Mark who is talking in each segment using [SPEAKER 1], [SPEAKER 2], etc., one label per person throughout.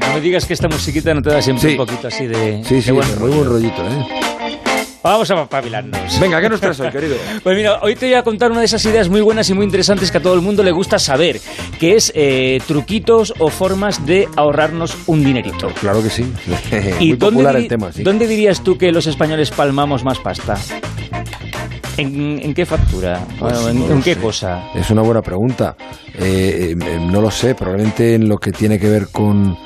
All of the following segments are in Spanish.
[SPEAKER 1] No me digas que esta musiquita no te da siempre un poquito así de.
[SPEAKER 2] Sí, sí,
[SPEAKER 1] buen
[SPEAKER 2] muy buen rollito, ¿eh?
[SPEAKER 1] Vamos a papilarnos.
[SPEAKER 2] Venga, ¿qué nos traes hoy, querido?
[SPEAKER 1] Pues mira, hoy te voy a contar una de esas ideas muy buenas y muy interesantes que a todo el mundo le gusta saber, que es eh, truquitos o formas de ahorrarnos un dinerito.
[SPEAKER 2] Claro que sí.
[SPEAKER 1] ¿Y
[SPEAKER 2] muy
[SPEAKER 1] dónde,
[SPEAKER 2] popular
[SPEAKER 1] diri-
[SPEAKER 2] el tema, sí.
[SPEAKER 1] ¿Dónde dirías tú que los españoles palmamos más pasta? ¿En, en qué factura?
[SPEAKER 2] Pues
[SPEAKER 1] Bueno, ¿En,
[SPEAKER 2] no lo
[SPEAKER 1] en qué
[SPEAKER 2] sé.
[SPEAKER 1] cosa?
[SPEAKER 2] Es una buena pregunta. Eh, eh, no lo sé, probablemente en lo que tiene que ver con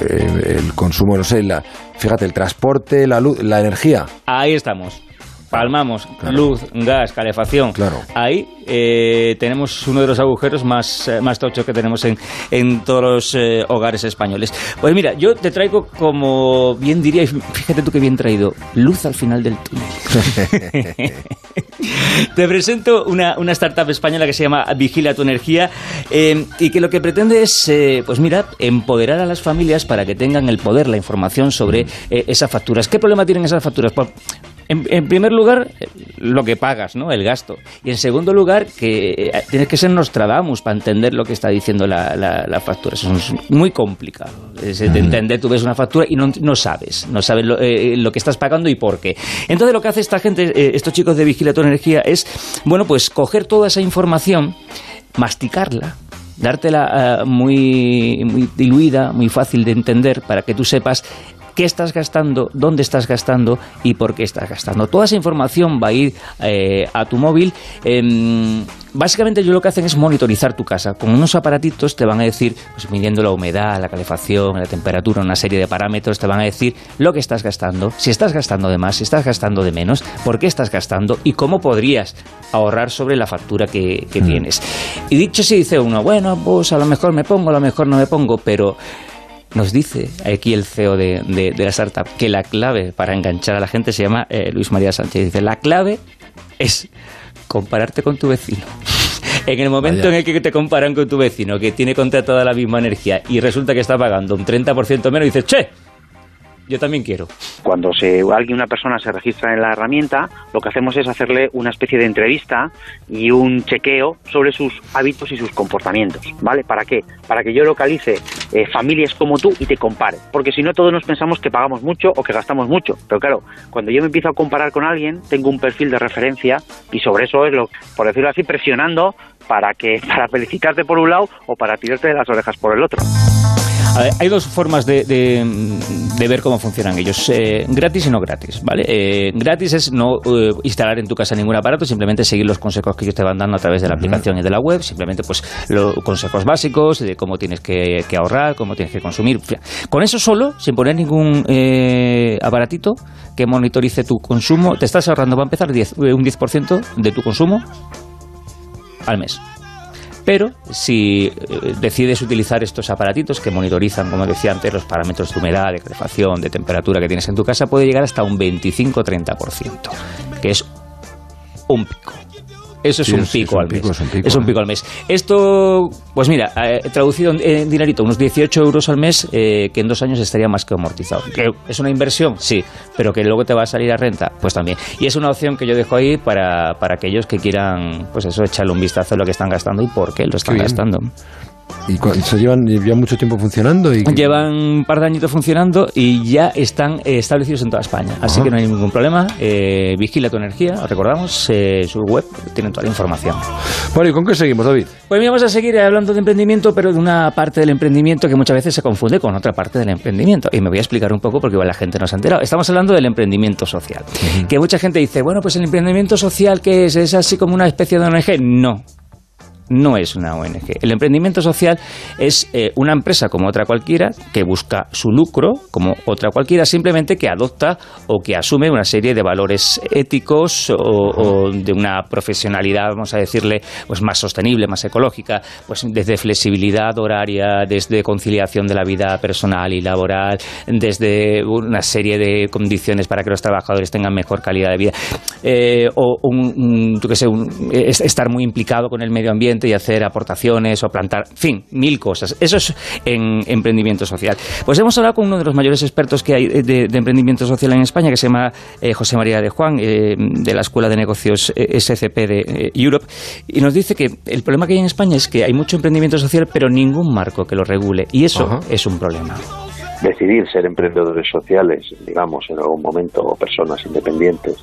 [SPEAKER 2] eh, el consumo, no sé, la, fíjate, el transporte, la luz, la energía.
[SPEAKER 1] Ahí estamos. Palmamos
[SPEAKER 2] Claro.
[SPEAKER 1] luz, gas, calefacción.
[SPEAKER 2] Claro.
[SPEAKER 1] Ahí eh, tenemos uno de los agujeros más, eh, más tochos que tenemos en, en todos los eh, hogares españoles. Pues mira, yo te traigo como bien diría, fíjate tú que bien traído, luz al final del túnel. Te presento una, una startup española que se llama Vigila tu Energía eh, y que lo que pretende es, eh, pues mira, empoderar a las familias para que tengan el poder, la información sobre eh, esas facturas. ¿Qué problema tienen esas facturas? Pues, en, en primer lugar, lo que pagas, ¿no? El gasto. Y en segundo lugar, que eh, tienes que ser Nostradamus para entender lo que está diciendo la, la- la factura. Eso es muy complicado. Es de entender, tú ves una factura y no, no sabes. No sabes lo, eh, lo que estás pagando y por qué. Entonces lo que hace esta gente, eh, estos chicos de Vigila tu Energía, es, bueno, pues coger toda esa información, masticarla, dártela eh, muy, muy diluida, muy fácil de entender para que tú sepas qué estás gastando, dónde estás gastando y por qué estás gastando. Toda esa información va a ir eh, a tu móvil. Em, básicamente yo lo que hacen es monitorizar tu casa. Con unos aparatitos te van a decir, pues midiendo la humedad, la calefacción, la temperatura, una serie de parámetros, te van a decir lo que estás gastando, si estás gastando de más, si estás gastando de menos, por qué estás gastando y cómo podrías ahorrar sobre la factura que, que tienes. Y dicho si dice uno, bueno, pues a lo mejor me pongo, a lo mejor no me pongo, pero nos dice aquí el CEO de, de- de la startup que la clave para enganchar a la gente se llama eh, Luis María Sánchez. Dice, la clave es compararte con tu vecino. En el momento
[SPEAKER 2] Vaya.
[SPEAKER 1] en el que te comparan con tu vecino, que tiene contratada la misma energía y resulta que está pagando un 30% menos, dices, che, yo también quiero.
[SPEAKER 3] Cuando se, alguien, una persona se registra en la herramienta, lo que hacemos es hacerle una especie de entrevista y un chequeo sobre sus hábitos y sus comportamientos, ¿vale? ¿Para qué? Para que yo localice eh, familias como tú y te compare. Porque si no, todos nos pensamos que pagamos mucho o que gastamos mucho. Pero claro, cuando yo me empiezo a comparar con alguien, tengo un perfil de referencia y sobre eso es lo, por decirlo así, presionando para que para felicitarte por un lado o para tirarte de las orejas por el otro.
[SPEAKER 1] Ver, hay dos formas de, de- de ver cómo funcionan ellos, eh, gratis y no gratis, ¿vale? Eh, gratis es no eh, instalar en tu casa ningún aparato, simplemente seguir los consejos que ellos te van dando a través de la aplicación y de la web, simplemente pues los consejos básicos de cómo tienes que, que ahorrar, cómo tienes que consumir. Con eso solo, sin poner ningún eh, aparatito que monitorice tu consumo, te estás ahorrando, va a empezar 10, eh, un 10% de tu consumo al mes. Pero si eh, decides utilizar estos aparatitos que monitorizan, como decía antes, los parámetros de humedad, de calefacción, de temperatura que tienes en tu casa, puede llegar hasta un 25-30%, que es un pico. Eso es
[SPEAKER 2] Sí,
[SPEAKER 1] un pico
[SPEAKER 2] es un
[SPEAKER 1] al
[SPEAKER 2] pico,
[SPEAKER 1] mes.
[SPEAKER 2] es un pico, ¿eh?
[SPEAKER 1] al mes. Esto, pues mira, eh, traducido en, en dinerito, unos 18 euros al mes, eh, que en dos años estaría más que amortizado. ¿Que ¿Es una inversión? Sí, pero que luego te va a salir a renta, pues también. Y es una opción que yo dejo ahí para, para aquellos que quieran, pues eso, echarle un vistazo a lo que están gastando y por qué lo están gastando.
[SPEAKER 2] ¿Y se llevan, llevan mucho tiempo funcionando? Y
[SPEAKER 1] Llevan un par de añitos funcionando y ya están eh, establecidos en toda España. Así
[SPEAKER 2] Ajá.
[SPEAKER 1] que no hay ningún problema. Eh, vigila tu energía, os recordamos, eh, su web tiene toda la información.
[SPEAKER 2] Bueno, ¿y con qué seguimos, David?
[SPEAKER 1] Pues vamos a seguir hablando de emprendimiento, pero de una parte del emprendimiento que muchas veces se confunde con otra parte del emprendimiento. Y me voy a explicar un poco porque igual la gente no se ha enterado. Estamos hablando del emprendimiento social. Que mucha gente dice, bueno, pues el emprendimiento social, ¿qué es? ¿Es así como una especie de ONG? No. No es una ONG. El emprendimiento social es eh, una empresa como otra cualquiera que busca su lucro como otra cualquiera, simplemente que adopta o que asume una serie de valores éticos o, o de una profesionalidad, vamos a decirle, pues más sostenible, más ecológica, pues desde flexibilidad horaria, desde conciliación de la vida personal y laboral, desde una serie de condiciones para que los trabajadores tengan mejor calidad de vida, eh, o un, un, yo qué sé, un- es- estar muy implicado con el medio ambiente ambiente y hacer aportaciones o plantar, en fin, mil cosas. Eso es en emprendimiento social. Pues hemos hablado con uno de los mayores expertos que hay de, emprendimiento social en España, que se llama eh, José María de Juan, eh, de la Escuela de Negocios eh, SCP de Europe, y nos dice que el problema que hay en España es que hay mucho emprendimiento social, pero ningún marco que lo regule, y eso es un problema
[SPEAKER 4] decidir ser emprendedores sociales, digamos, en algún momento, o personas independientes,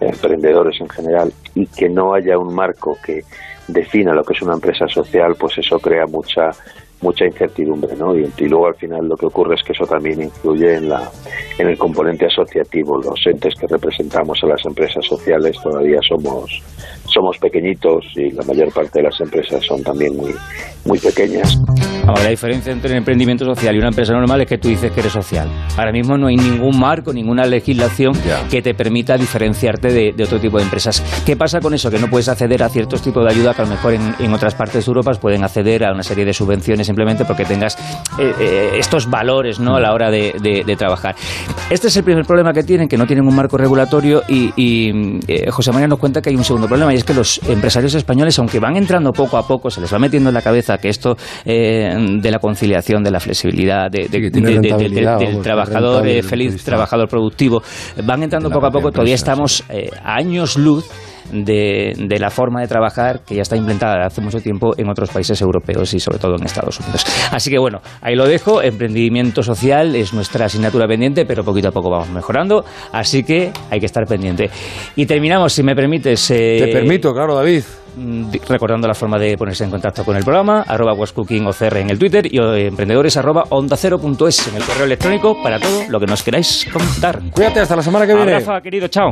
[SPEAKER 4] emprendedores en general, y que no haya un marco que defina lo que es una empresa social, pues eso crea mucha mucha incertidumbre, ¿no? Y, luego al final lo que ocurre es que eso también influye en la en el componente asociativo. Los entes que representamos a las empresas sociales todavía somos somos pequeñitos y la mayor parte de las empresas son también muy muy pequeñas.
[SPEAKER 1] Ahora, la diferencia entre un emprendimiento social y una empresa normal es que tú dices que eres social. Ahora mismo no hay ningún marco, ninguna legislación que te permita diferenciarte de, otro tipo de empresas. ¿Qué pasa con eso? Que no puedes acceder a ciertos tipos de ayuda que a lo mejor en, otras partes de Europa pueden acceder a una serie de subvenciones simplemente porque tengas eh, eh, estos valores ¿no? a la hora de, trabajar. Este es el primer problema que tienen, que no tienen un marco regulatorio y, eh, José María nos cuenta que hay un segundo problema y es que los empresarios españoles, aunque van entrando poco a poco, se les va metiendo en la cabeza que esto de la conciliación, de la flexibilidad, de, del trabajador feliz, trabajador productivo, van entrando poco a poco, todavía estamos a años luz de, de, la forma de trabajar que ya está implementada hace mucho tiempo en otros países europeos y sobre todo en Estados Unidos. Así que bueno, ahí lo dejo. Emprendimiento social es nuestra asignatura pendiente, pero poquito a poco vamos mejorando. Así que hay que estar pendiente. Y terminamos, si me permites.
[SPEAKER 2] Eh, Te permito, claro, David
[SPEAKER 1] recordando la forma de ponerse en contacto con el programa, arroba OCR en el Twitter y eh, emprendedores arroba onda cero punto es en el correo electrónico para todo lo que nos queráis contar.
[SPEAKER 2] Cuídate, hasta la semana que viene.
[SPEAKER 1] Rafa, querido, chao.